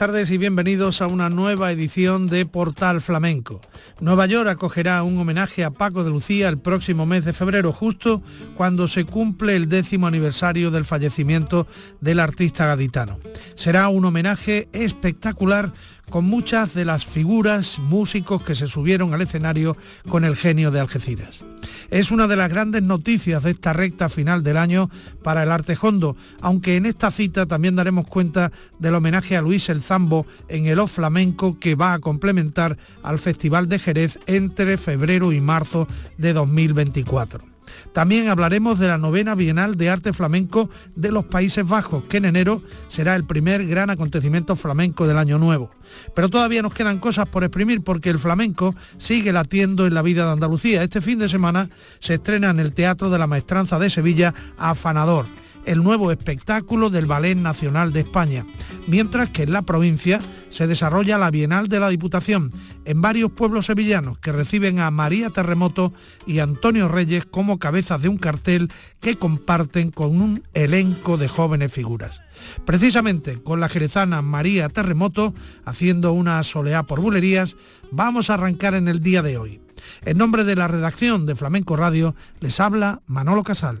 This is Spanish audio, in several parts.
tardes y bienvenidos a una nueva edición de Portal Flamenco. Nueva York acogerá un homenaje a Paco de Lucía el próximo mes de febrero, justo cuando se cumple el décimo aniversario del fallecimiento del artista gaditano. Será un homenaje espectacular con muchas de las figuras, músicos que se subieron al escenario con el genio de Algeciras. Es una de las grandes noticias de esta recta final del año para el arte hondo, aunque en esta cita también daremos cuenta del homenaje a Luis el Zambo en el Off Flamenco que va a complementar al Festival de Jerez entre febrero y marzo de 2024. También hablaremos de la novena Bienal de Arte Flamenco de los Países Bajos, que en enero será el primer gran acontecimiento flamenco del año nuevo. Pero todavía nos quedan cosas por exprimir porque el flamenco sigue latiendo en la vida de Andalucía. Este fin de semana se estrena en el Teatro de la Maestranza de Sevilla Afanador el nuevo espectáculo del Ballet Nacional de España, mientras que en la provincia se desarrolla la Bienal de la Diputación en varios pueblos sevillanos que reciben a María Terremoto y Antonio Reyes como cabezas de un cartel que comparten con un elenco de jóvenes figuras. Precisamente con la jerezana María Terremoto, haciendo una soleá por bulerías, vamos a arrancar en el día de hoy. En nombre de la redacción de Flamenco Radio, les habla Manolo Casal.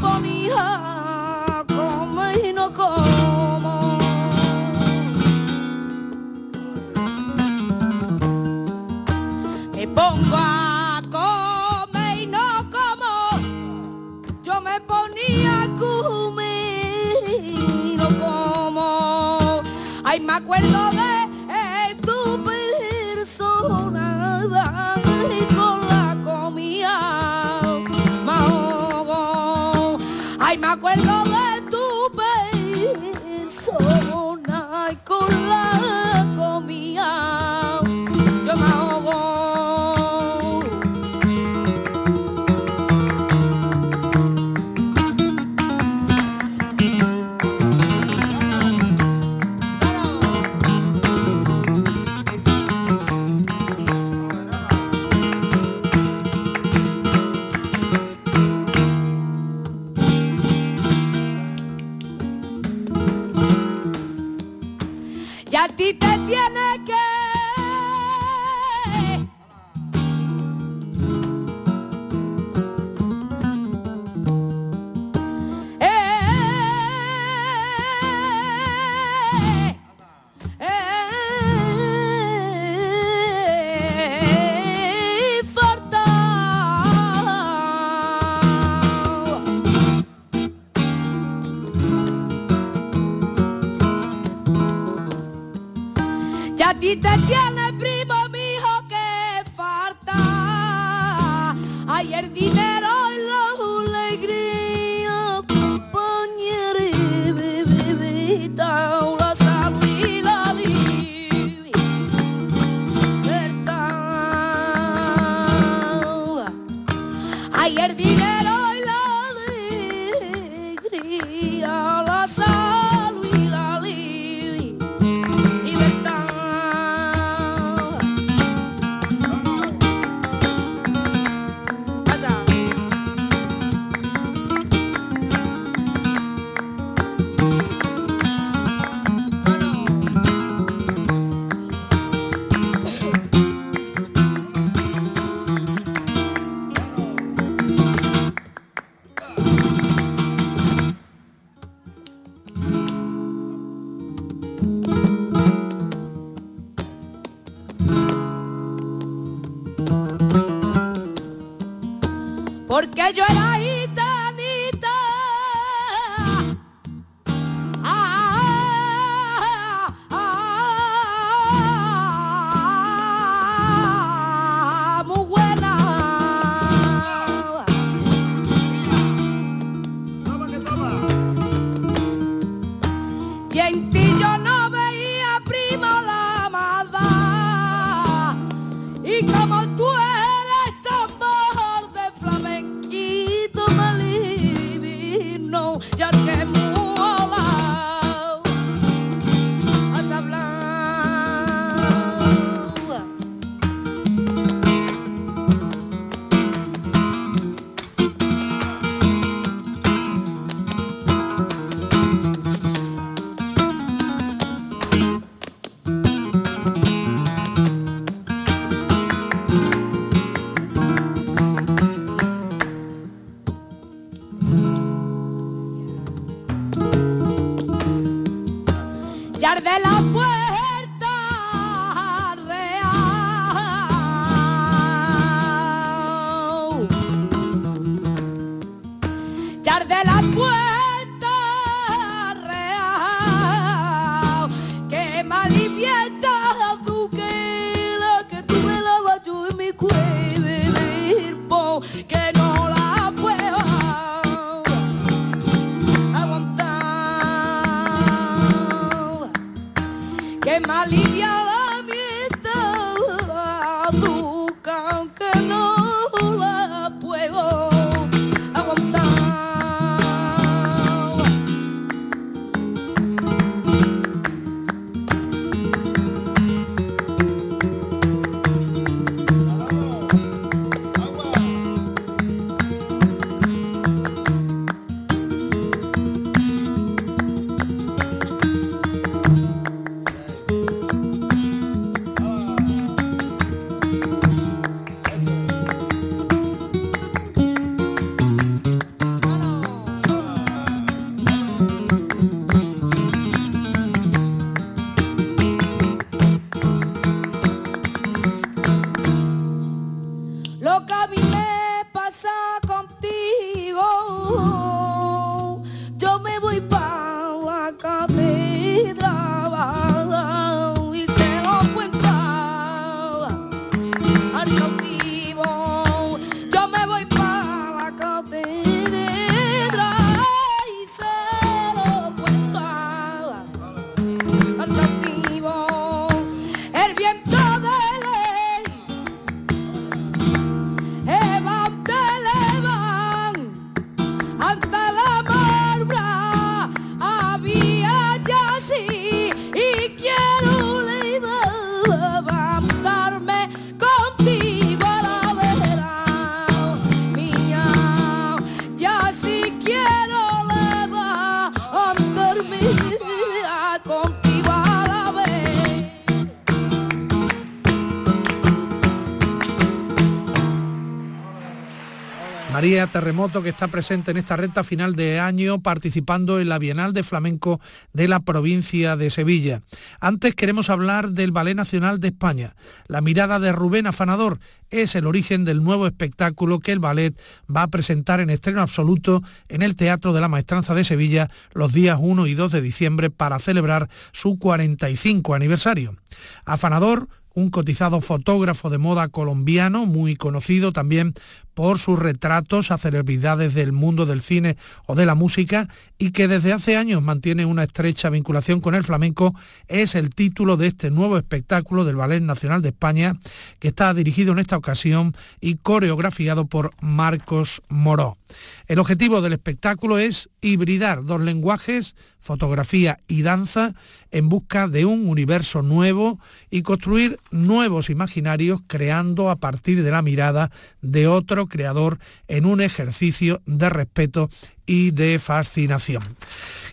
For me, huh? Terremoto, que está presente en esta recta final de año participando en la Bienal de Flamenco de la provincia de Sevilla. Antes queremos hablar del Ballet Nacional de España. La mirada de Rubén Afanador es el origen del nuevo espectáculo que el ballet va a presentar en estreno absoluto en el Teatro de la Maestranza de Sevilla los días 1 y 2 de diciembre para celebrar su 45 aniversario. Afanador un cotizado fotógrafo de moda colombiano, muy conocido también por sus retratos a celebridades del mundo del cine o de la música y que desde hace años mantiene una estrecha vinculación con el flamenco, es el título de este nuevo espectáculo del Ballet Nacional de España, que está dirigido en esta ocasión y coreografiado por Marcos Moró. El objetivo del espectáculo es hibridar dos lenguajes, fotografía y danza, en busca de un universo nuevo y construir nuevos imaginarios creando a partir de la mirada de otro creador en un ejercicio de respeto y de fascinación.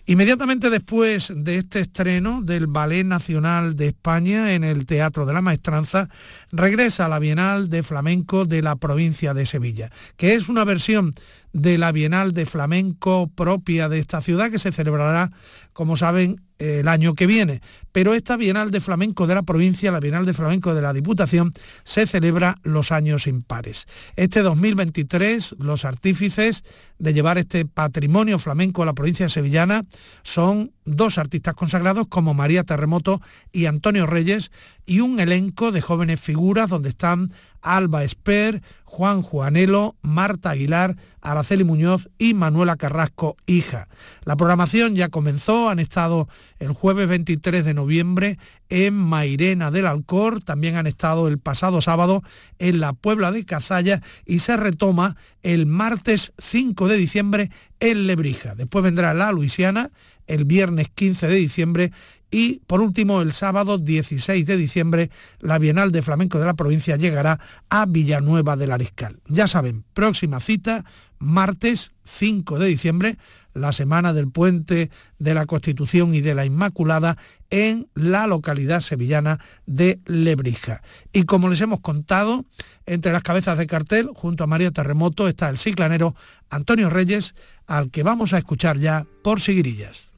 Inmediatamente después de este estreno del Ballet Nacional de España en el Teatro de la Maestranza, regresa a la Bienal de Flamenco de la provincia de Sevilla, que es una versión de la Bienal de Flamenco propia de esta ciudad que se celebrará, como saben, el año que viene. Pero esta Bienal de Flamenco de la provincia, la Bienal de Flamenco de la Diputación, se celebra los años impares. Este 2023, los artífices de llevar este patrimonio flamenco a la provincia sevillana son dos artistas consagrados como María Terremoto y Antonio Reyes y un elenco de jóvenes figuras donde están Alba Esper, Juan Juanelo, Marta Aguilar, Araceli Muñoz y Manuela Carrasco, hija. La programación ya comenzó, han estado el jueves 23 de noviembre en Mairena del Alcor, también han estado el pasado sábado en la Puebla de Cazalla y se retoma el martes 5 de diciembre en Lebrija. Después vendrá la Luisiana el viernes 15 de diciembre y por último, el sábado 16 de diciembre, la Bienal de Flamenco de la provincia llegará a Villanueva del Ariscal. Ya saben, próxima cita, martes 5 de diciembre, la semana del puente de la Constitución y de la Inmaculada en la localidad sevillana de Lebrija. Y como les hemos contado, entre las cabezas de cartel, junto a María Terremoto, está el ciclanero Antonio Reyes, al que vamos a escuchar ya por Siguirillas.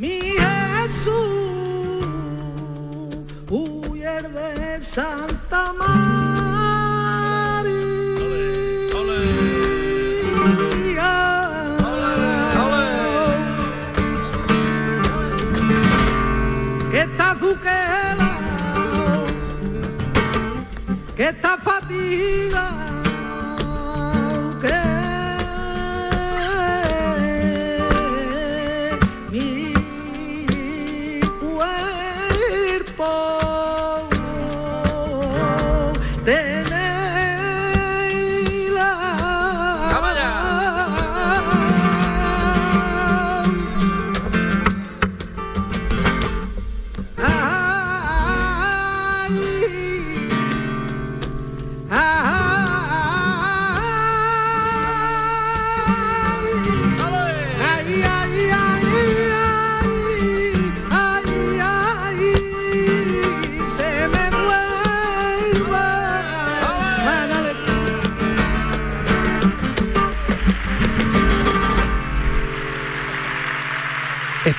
Mi Jesús, huyer de Santa María. Olé, olé, que está que está fatiga.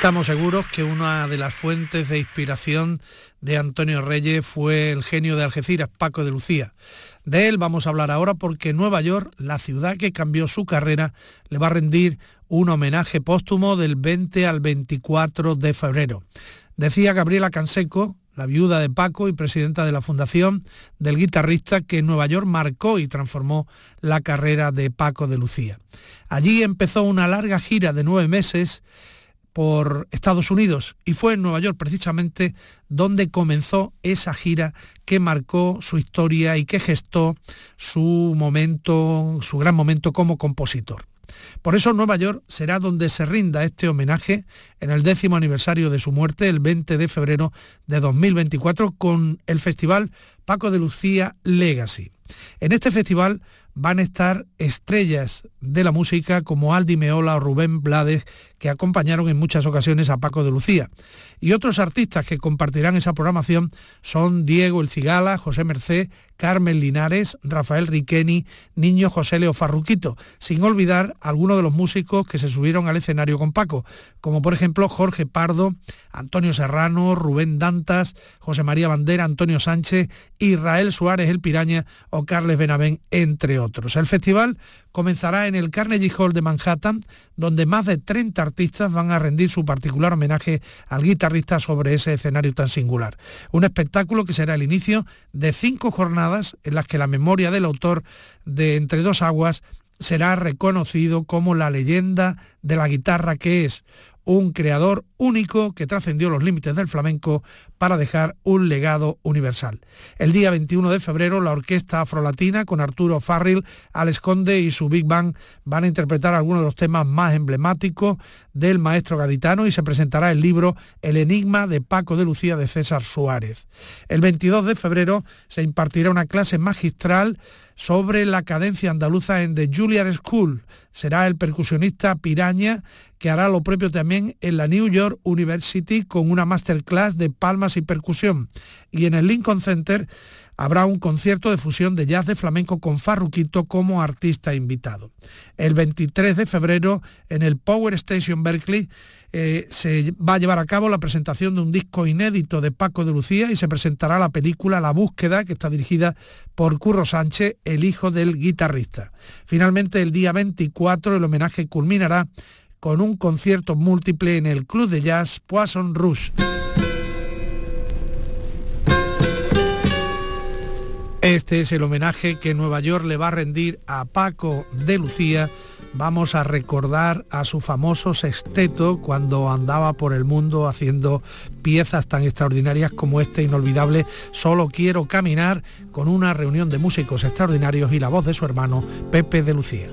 Estamos seguros que una de las fuentes de inspiración de Antonio Reyes fue el genio de Algeciras, Paco de Lucía. De él vamos a hablar ahora porque Nueva York, la ciudad que cambió su carrera, le va a rendir un homenaje póstumo del 20 al 24 de febrero. Decía Gabriela Canseco, la viuda de Paco y presidenta de la fundación del guitarrista que Nueva York marcó y transformó la carrera de Paco de Lucía. Allí empezó una larga gira de nueve meses por Estados Unidos y fue en Nueva York precisamente donde comenzó esa gira que marcó su historia y que gestó su momento, su gran momento como compositor. Por eso Nueva York será donde se rinda este homenaje en el décimo aniversario de su muerte, el 20 de febrero de 2024, con el festival Paco de Lucía Legacy. En este festival van a estar estrellas de la música como Aldi Meola o Rubén Blades, que acompañaron en muchas ocasiones a Paco de Lucía. Y otros artistas que compartirán esa programación son Diego El Cigala, José Mercé, Carmen Linares, Rafael Riqueni, Niño José Leo Farruquito, sin olvidar algunos de los músicos que se subieron al escenario con Paco, como por ejemplo Jorge Pardo, Antonio Serrano, Rubén Dantas, José María Bandera, Antonio Sánchez, Israel Suárez El Piraña o Carles Benavén, entre otros. El festival comenzará en el Carnegie Hall de Manhattan, donde más de 30 artistas van a rendir su particular homenaje al guitarrista sobre ese escenario tan singular. Un espectáculo que será el inicio de cinco jornadas en las que la memoria del autor de Entre dos aguas será reconocido como la leyenda de la guitarra que es un creador único que trascendió los límites del flamenco para dejar un legado universal. El día 21 de febrero la orquesta afrolatina con Arturo Farril, Alex Conde y su Big Bang van a interpretar algunos de los temas más emblemáticos del maestro gaditano y se presentará el libro El enigma de Paco de Lucía de César Suárez. El 22 de febrero se impartirá una clase magistral sobre la cadencia andaluza en The Juilliard School. Será el percusionista Piraña que hará lo propio también en la New York University con una masterclass de palmas y percusión. Y en el Lincoln Center habrá un concierto de fusión de jazz de flamenco con Farruquito como artista invitado. El 23 de febrero en el Power Station Berkeley eh, se va a llevar a cabo la presentación de un disco inédito de Paco de Lucía y se presentará la película La búsqueda que está dirigida por Curro Sánchez, el hijo del guitarrista. Finalmente el día 24 el homenaje culminará con un concierto múltiple en el Club de Jazz Poisson Rouge. Este es el homenaje que Nueva York le va a rendir a Paco de Lucía. Vamos a recordar a su famoso sexteto cuando andaba por el mundo haciendo piezas tan extraordinarias como este inolvidable Solo quiero caminar con una reunión de músicos extraordinarios y la voz de su hermano Pepe de Lucía.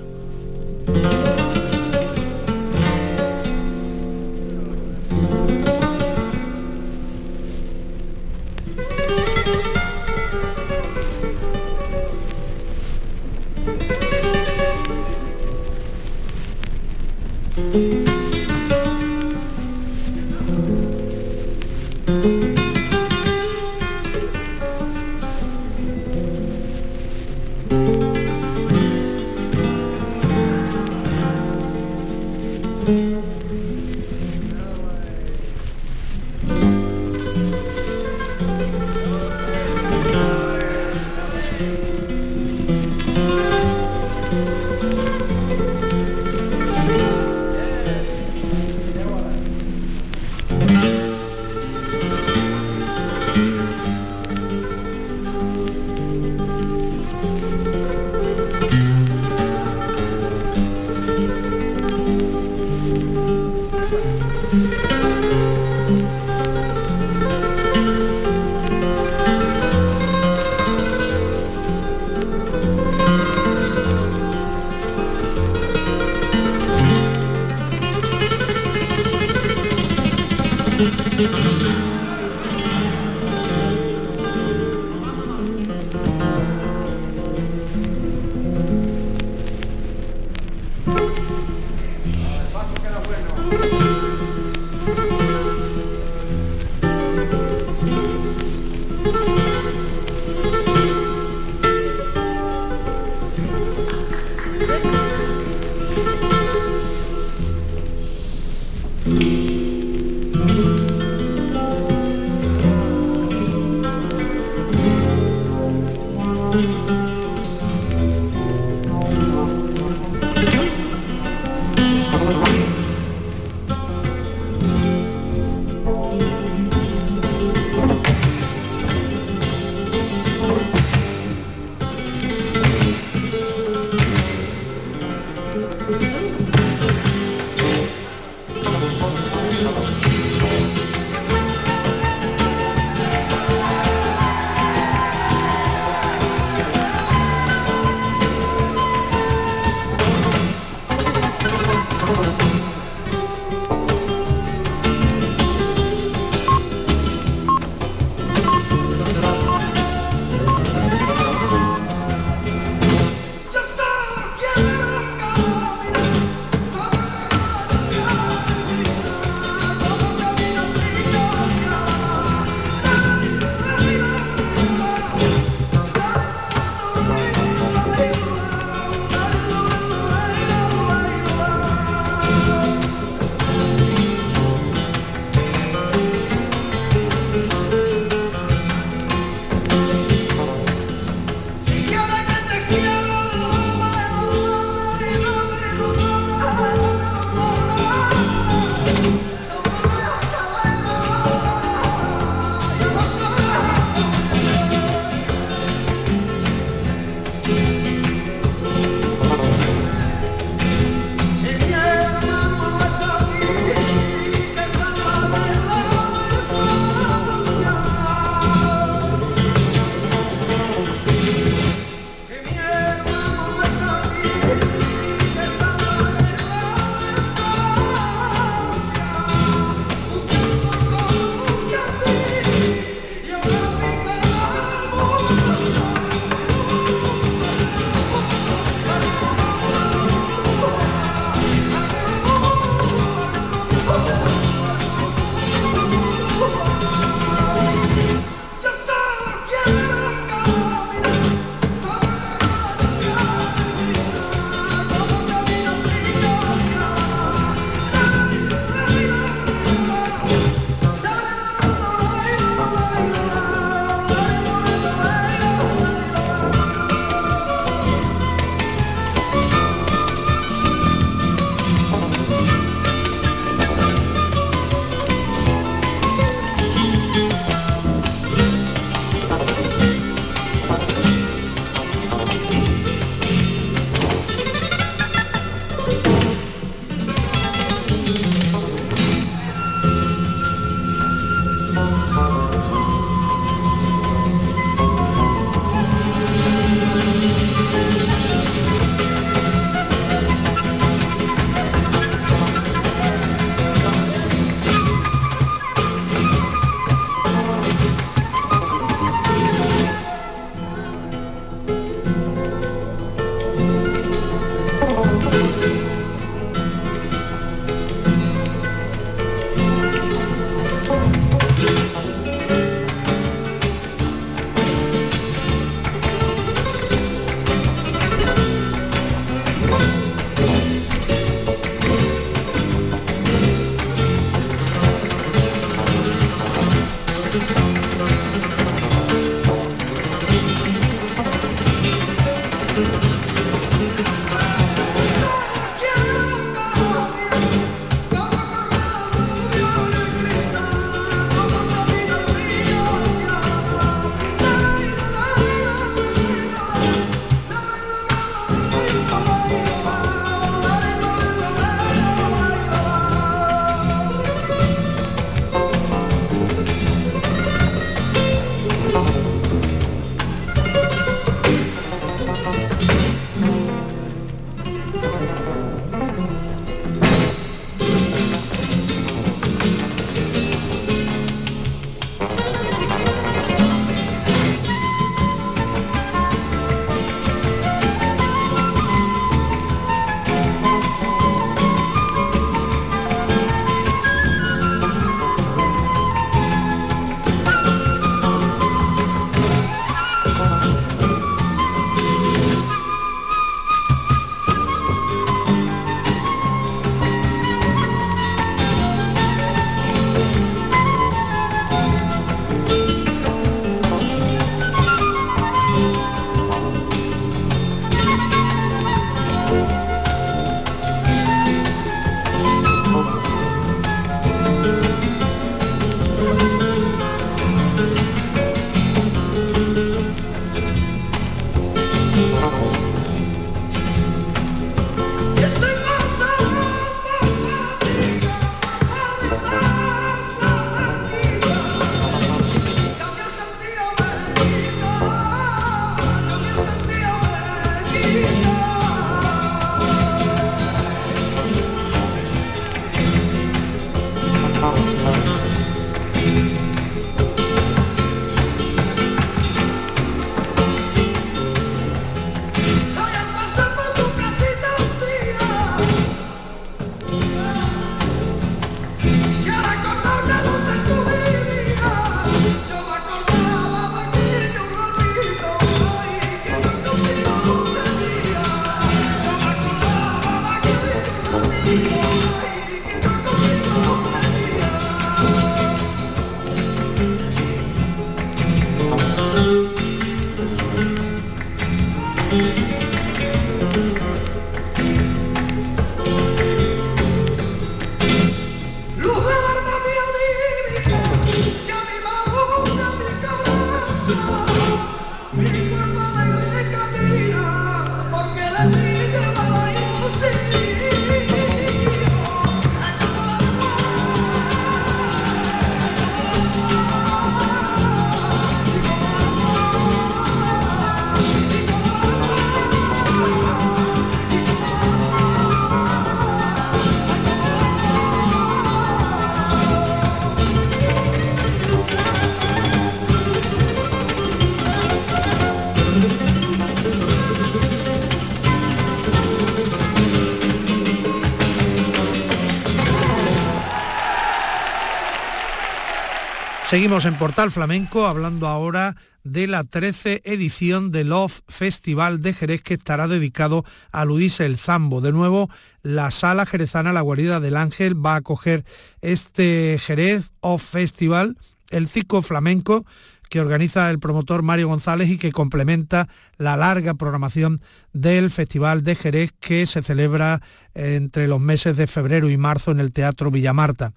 Seguimos en Portal Flamenco hablando ahora de la 13 edición del Love Festival de Jerez que estará dedicado a Luis el Zambo. De nuevo, la sala jerezana La Guarida del Ángel va a acoger este Jerez Off Festival, el ciclo flamenco que organiza el promotor Mario González y que complementa la larga programación del Festival de Jerez que se celebra entre los meses de febrero y marzo en el Teatro Villamarta.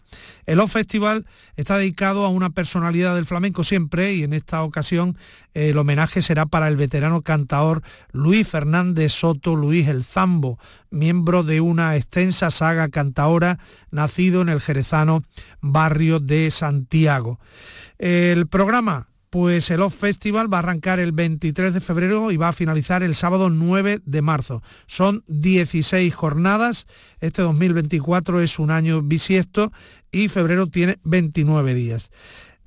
El O Festival está dedicado a una personalidad del flamenco siempre y en esta ocasión el homenaje será para el veterano cantaor Luis Fernández Soto Luis el Zambo, miembro de una extensa saga cantaora nacido en el jerezano barrio de Santiago. El programa pues el Off Festival va a arrancar el 23 de febrero y va a finalizar el sábado 9 de marzo. Son 16 jornadas, este 2024 es un año bisiesto y febrero tiene 29 días.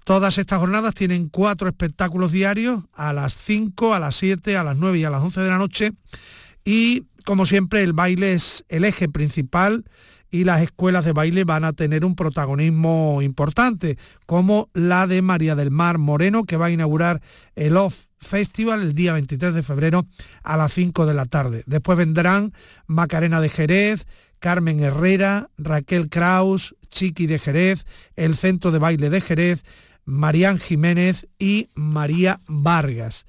Todas estas jornadas tienen cuatro espectáculos diarios a las 5, a las 7, a las 9 y a las 11 de la noche y como siempre el baile es el eje principal y las escuelas de baile van a tener un protagonismo importante, como la de María del Mar Moreno, que va a inaugurar el Off Festival el día 23 de febrero a las 5 de la tarde. Después vendrán Macarena de Jerez, Carmen Herrera, Raquel Kraus, Chiqui de Jerez, el Centro de Baile de Jerez, Marían Jiménez y María Vargas.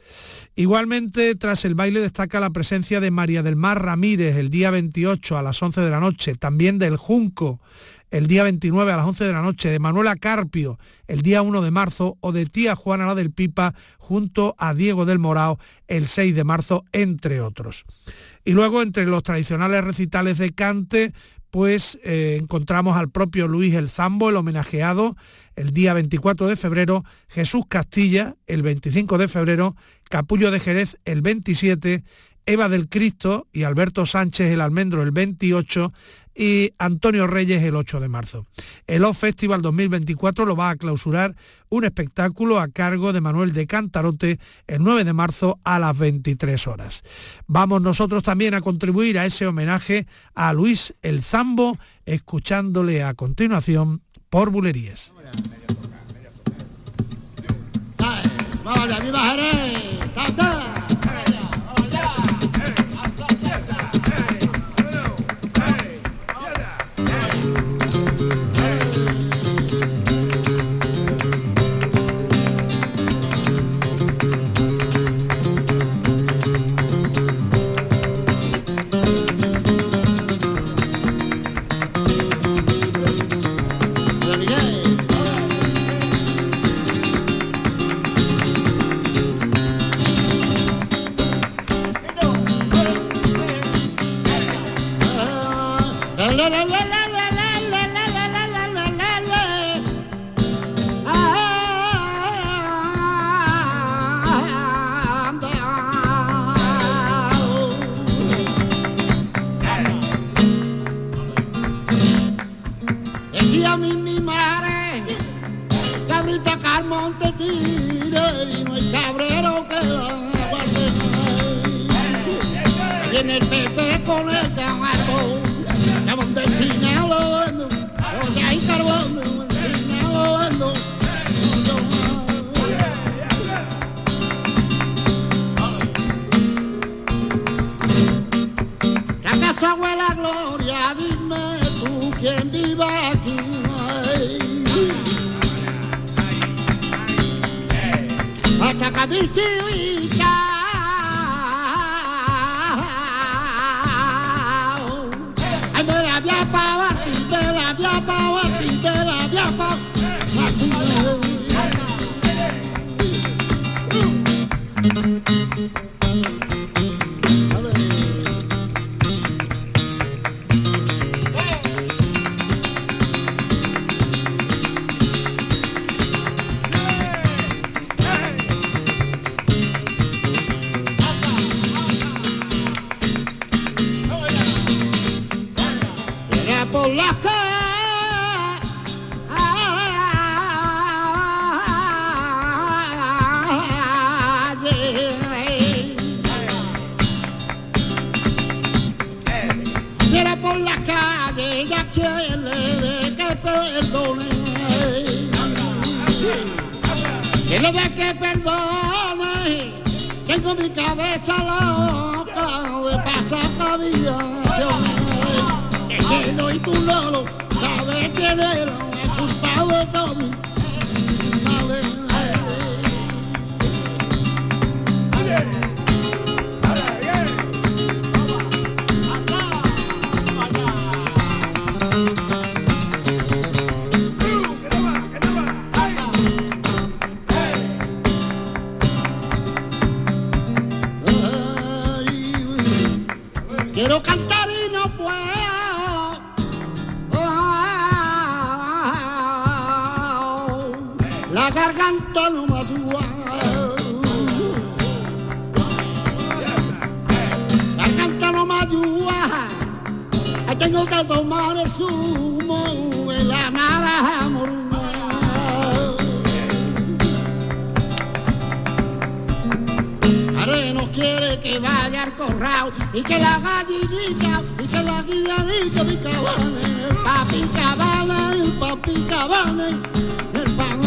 Igualmente, tras el baile destaca la presencia de María del Mar Ramírez el día 28 a las 11 de la noche, también del Junco el día 29 a las 11 de la noche, de Manuela Carpio el día 1 de marzo o de tía Juana la del Pipa junto a Diego del Morao el 6 de marzo, entre otros. Y luego entre los tradicionales recitales de cante, pues eh, encontramos al propio Luis el Zambo, el homenajeado, el día 24 de febrero, Jesús Castilla, el 25 de febrero, Capullo de Jerez, el 27, Eva del Cristo y Alberto Sánchez el Almendro el 28 y Antonio Reyes el 8 de marzo. El O Festival 2024 lo va a clausurar un espectáculo a cargo de Manuel de Cantarote el 9 de marzo a las 23 horas. Vamos nosotros también a contribuir a ese homenaje a Luis el Zambo, escuchándole a continuación por Bulerías. la la la. había amor sumo el amar amor Areno quiere que vaya al corral y que la gallinita y que la guiadita mi cabane, papi cabane, papi cabane, el pan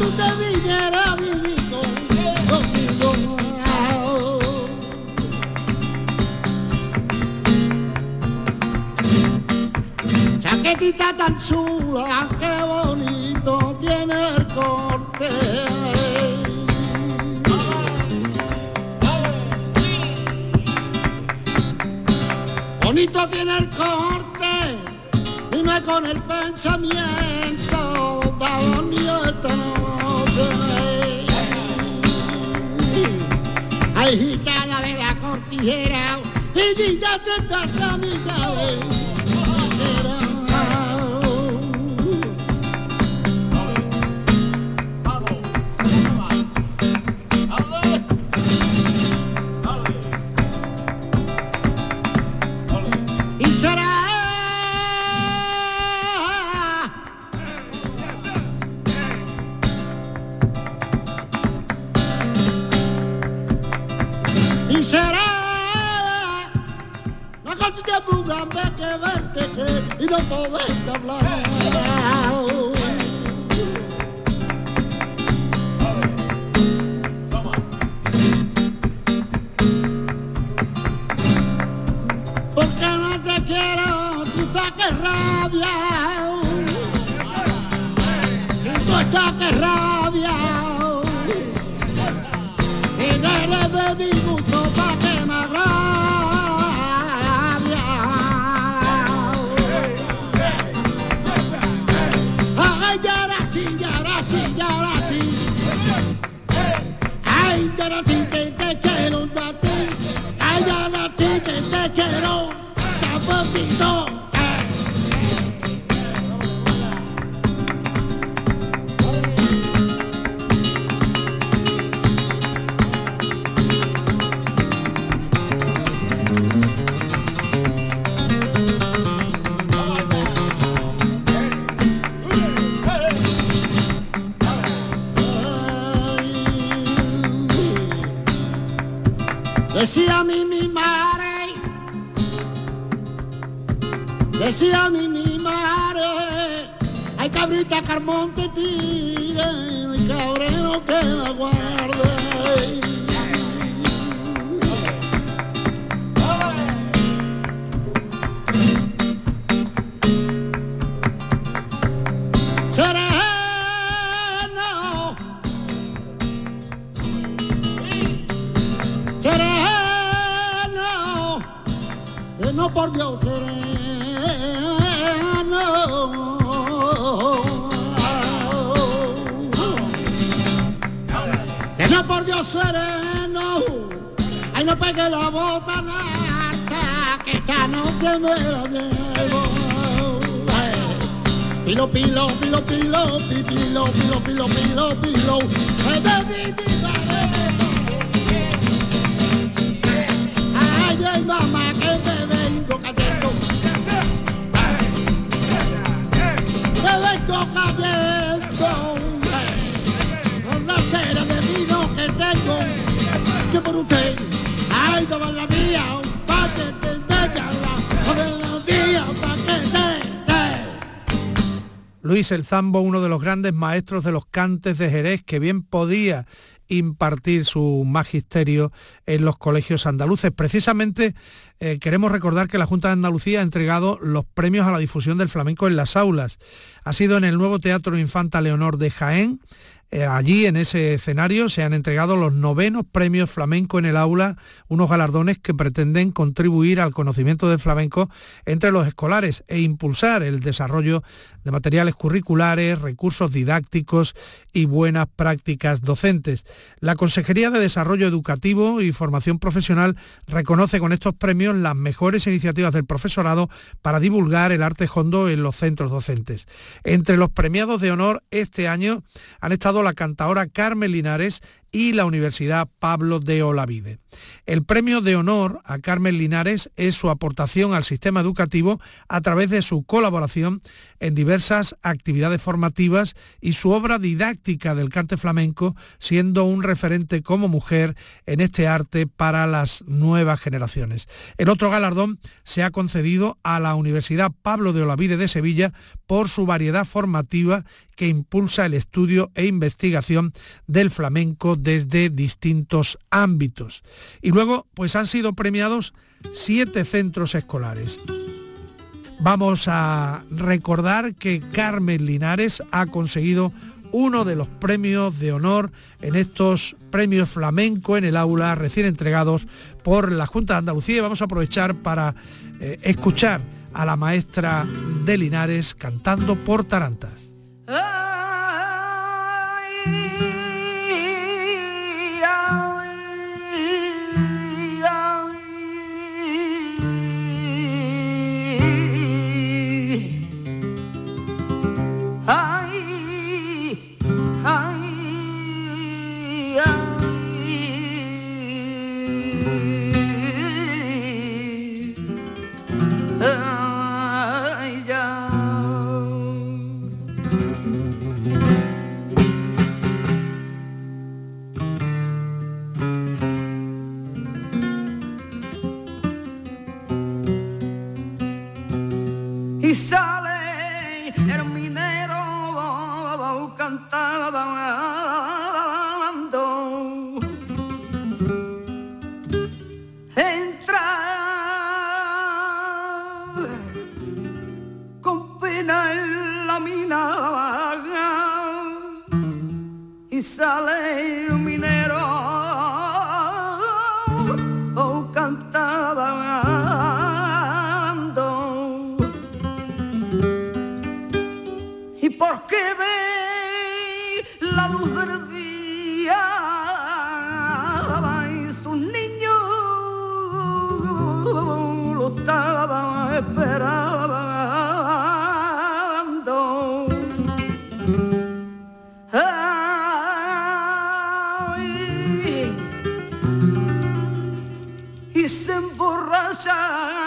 tú te vinieras a vivir con- conmigo. Chaquetita tan chula, qué bonito tiene el corte. Bonito tiene el corte y no es con el pensamiento gitana de la cortijera, y ya te pasa y no poder hablar. Tan Luis el Zambo, uno de los grandes maestros de los cantes de Jerez, que bien podía impartir su magisterio en los colegios andaluces. Precisamente eh, queremos recordar que la Junta de Andalucía ha entregado los premios a la difusión del flamenco en las aulas. Ha sido en el nuevo Teatro Infanta Leonor de Jaén, Eh, allí en ese escenario se han entregado los novenos premios flamenco en el aula, unos galardones que pretenden contribuir al conocimiento del flamenco entre los escolares e impulsar el desarrollo de materiales curriculares, recursos didácticos y buenas prácticas docentes. La Consejería de Desarrollo Educativo y Formación Profesional reconoce con estos premios las mejores iniciativas del profesorado para divulgar el arte hondo en los centros docentes. Entre los premiados de honor este año han estado la cantadora Carmen Linares y la Universidad Pablo de Olavide. El premio de honor a Carmen Linares es su aportación al sistema educativo a través de su colaboración en diversas actividades formativas y su obra didáctica del cante flamenco, siendo un referente como mujer en este arte para las nuevas generaciones. El otro galardón se ha concedido a la Universidad Pablo de Olavide de Sevilla por su variedad formativa que impulsa el estudio e investigación del flamenco desde distintos ámbitos. Y luego, pues han sido premiados siete centros escolares. Vamos a recordar que Carmen Linares ha conseguido uno de los premios de honor en estos premios flamenco en el aula recién entregados por la Junta de Andalucía y vamos a aprovechar para eh, escuchar a la maestra de Linares cantando por Tarantas. sunshine.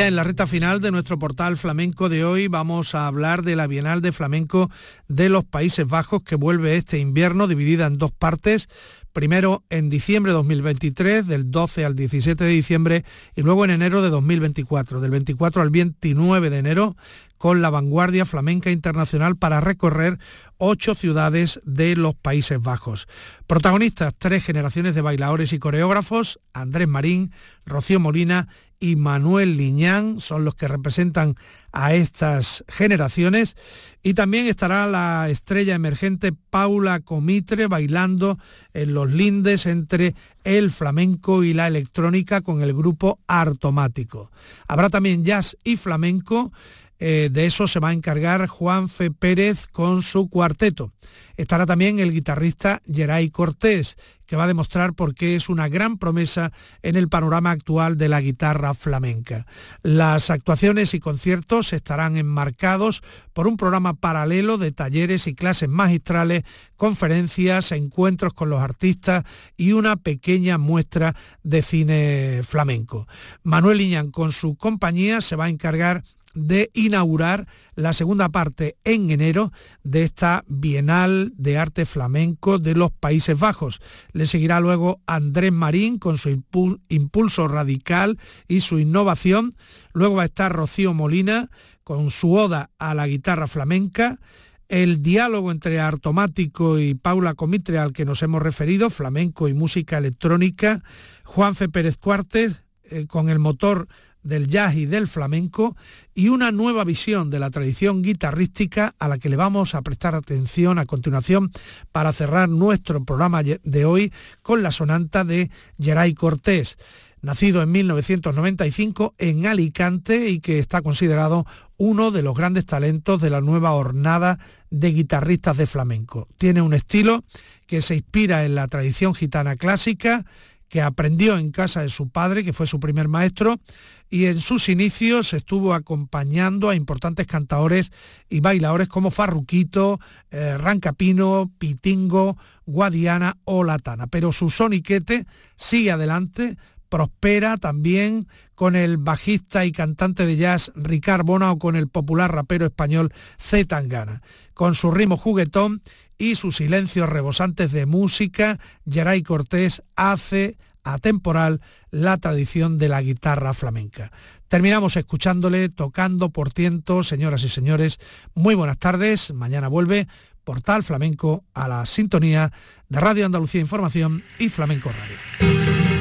Ya en la recta final de nuestro portal flamenco de hoy vamos a hablar de la Bienal de Flamenco de los Países Bajos que vuelve este invierno dividida en dos partes. primero en diciembre de 2023, del 12 al 17 de diciembre, y luego en enero de 2024, del 24 al 29 de enero, con la vanguardia flamenca internacional para recorrer ocho ciudades de los Países Bajos. Protagonistas, tres generaciones de bailadores y coreógrafos, Andrés Marín, Rocío Molina y Manuel Liñán son los que representan a estas generaciones y también estará la estrella emergente Paula Comitre bailando en los lindes entre el flamenco y la electrónica con el grupo Artomático. Habrá también jazz y flamenco eh, de eso se va a encargar Juan Fe Pérez con su cuarteto. Estará también el guitarrista Geray Cortés, que va a demostrar por qué es una gran promesa en el panorama actual de la guitarra flamenca. Las actuaciones y conciertos estarán enmarcados por un programa paralelo de talleres y clases magistrales, conferencias, encuentros con los artistas y una pequeña muestra de cine flamenco. Manuel Iñán con su compañía se va a encargar de inaugurar la segunda parte en enero de esta Bienal de Arte Flamenco de los Países Bajos. Le seguirá luego Andrés Marín con su impulso radical y su innovación. Luego va a estar Rocío Molina con su oda a la guitarra flamenca. El diálogo entre Artomático y Paula Comitre al que nos hemos referido, flamenco y música electrónica. Juanfe Pérez Cuartes eh, con el motor del jazz y del flamenco y una nueva visión de la tradición guitarrística a la que le vamos a prestar atención a continuación para cerrar nuestro programa de hoy con la sonanta de Geray Cortés, nacido en 1995 en Alicante y que está considerado uno de los grandes talentos de la nueva hornada de guitarristas de flamenco. Tiene un estilo que se inspira en la tradición gitana clásica, que aprendió en casa de su padre, que fue su primer maestro, y en sus inicios estuvo acompañando a importantes cantadores y bailadores como Farruquito, eh, Rancapino, Pitingo, Guadiana o Latana. Pero su soniquete sigue adelante, prospera también con el bajista y cantante de jazz Ricard Bona o con el popular rapero español Z Tangana. Con su ritmo juguetón y sus silencios rebosantes de música, Geray Cortés hace atemporal la tradición de la guitarra flamenca. Terminamos escuchándole, tocando por tiento, señoras y señores. Muy buenas tardes. Mañana vuelve Portal Flamenco a la sintonía de Radio Andalucía Información y Flamenco Radio.